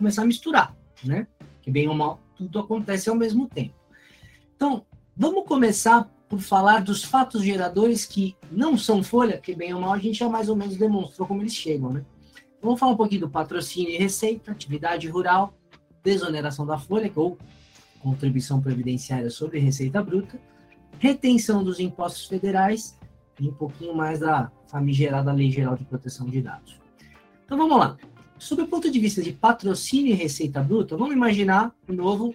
começar a misturar, né? Que bem ou mal, tudo acontece ao mesmo tempo. Então, vamos começar por falar dos fatos geradores que não são folha, que bem ou mal a gente já mais ou menos demonstrou como eles chegam, né? Vamos falar um pouquinho do patrocínio e receita, atividade rural, desoneração da folha, ou contribuição previdenciária sobre receita bruta, retenção dos impostos federais e um pouquinho mais da famigerada Lei Geral de Proteção de Dados. Então vamos lá. Sob o ponto de vista de patrocínio e receita bruta, vamos imaginar de novo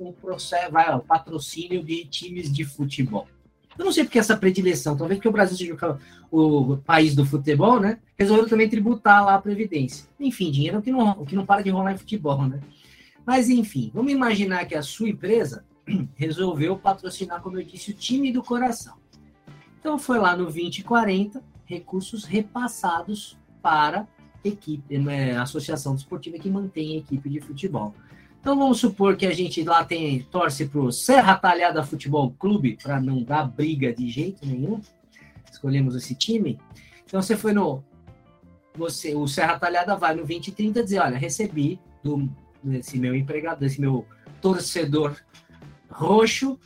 um processo, vai, ó, patrocínio de times de futebol. Eu não sei porque essa predileção, talvez porque o Brasil seja o país do futebol, né? Resolveram também tributar lá a Previdência. Enfim, dinheiro o que não, o que não para de rolar em futebol, né? Mas enfim, vamos imaginar que a sua empresa resolveu patrocinar, como eu disse, o time do coração. Então foi lá no 2040, recursos repassados para equipe, né, associação desportiva que mantém a equipe de futebol. Então vamos supor que a gente lá tem torce para o Serra Talhada Futebol Clube, para não dar briga de jeito nenhum. Escolhemos esse time. Então você foi no. Você, o Serra Talhada vai no 2030 dizer: olha, recebi do, desse meu empregado, desse meu torcedor roxo,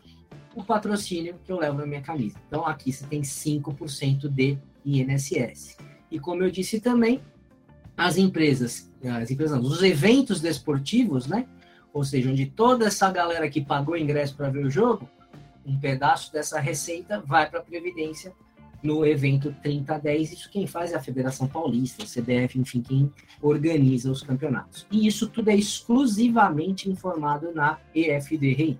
o patrocínio que eu levo na minha camisa. Então aqui você tem 5% de INSS. E como eu disse também, as empresas, as empresas os eventos desportivos, né? ou seja, onde toda essa galera que pagou ingresso para ver o jogo, um pedaço dessa receita vai para a Previdência no evento 3010. Isso quem faz é a Federação Paulista, a CBF, enfim, quem organiza os campeonatos. E isso tudo é exclusivamente informado na EFD Rei.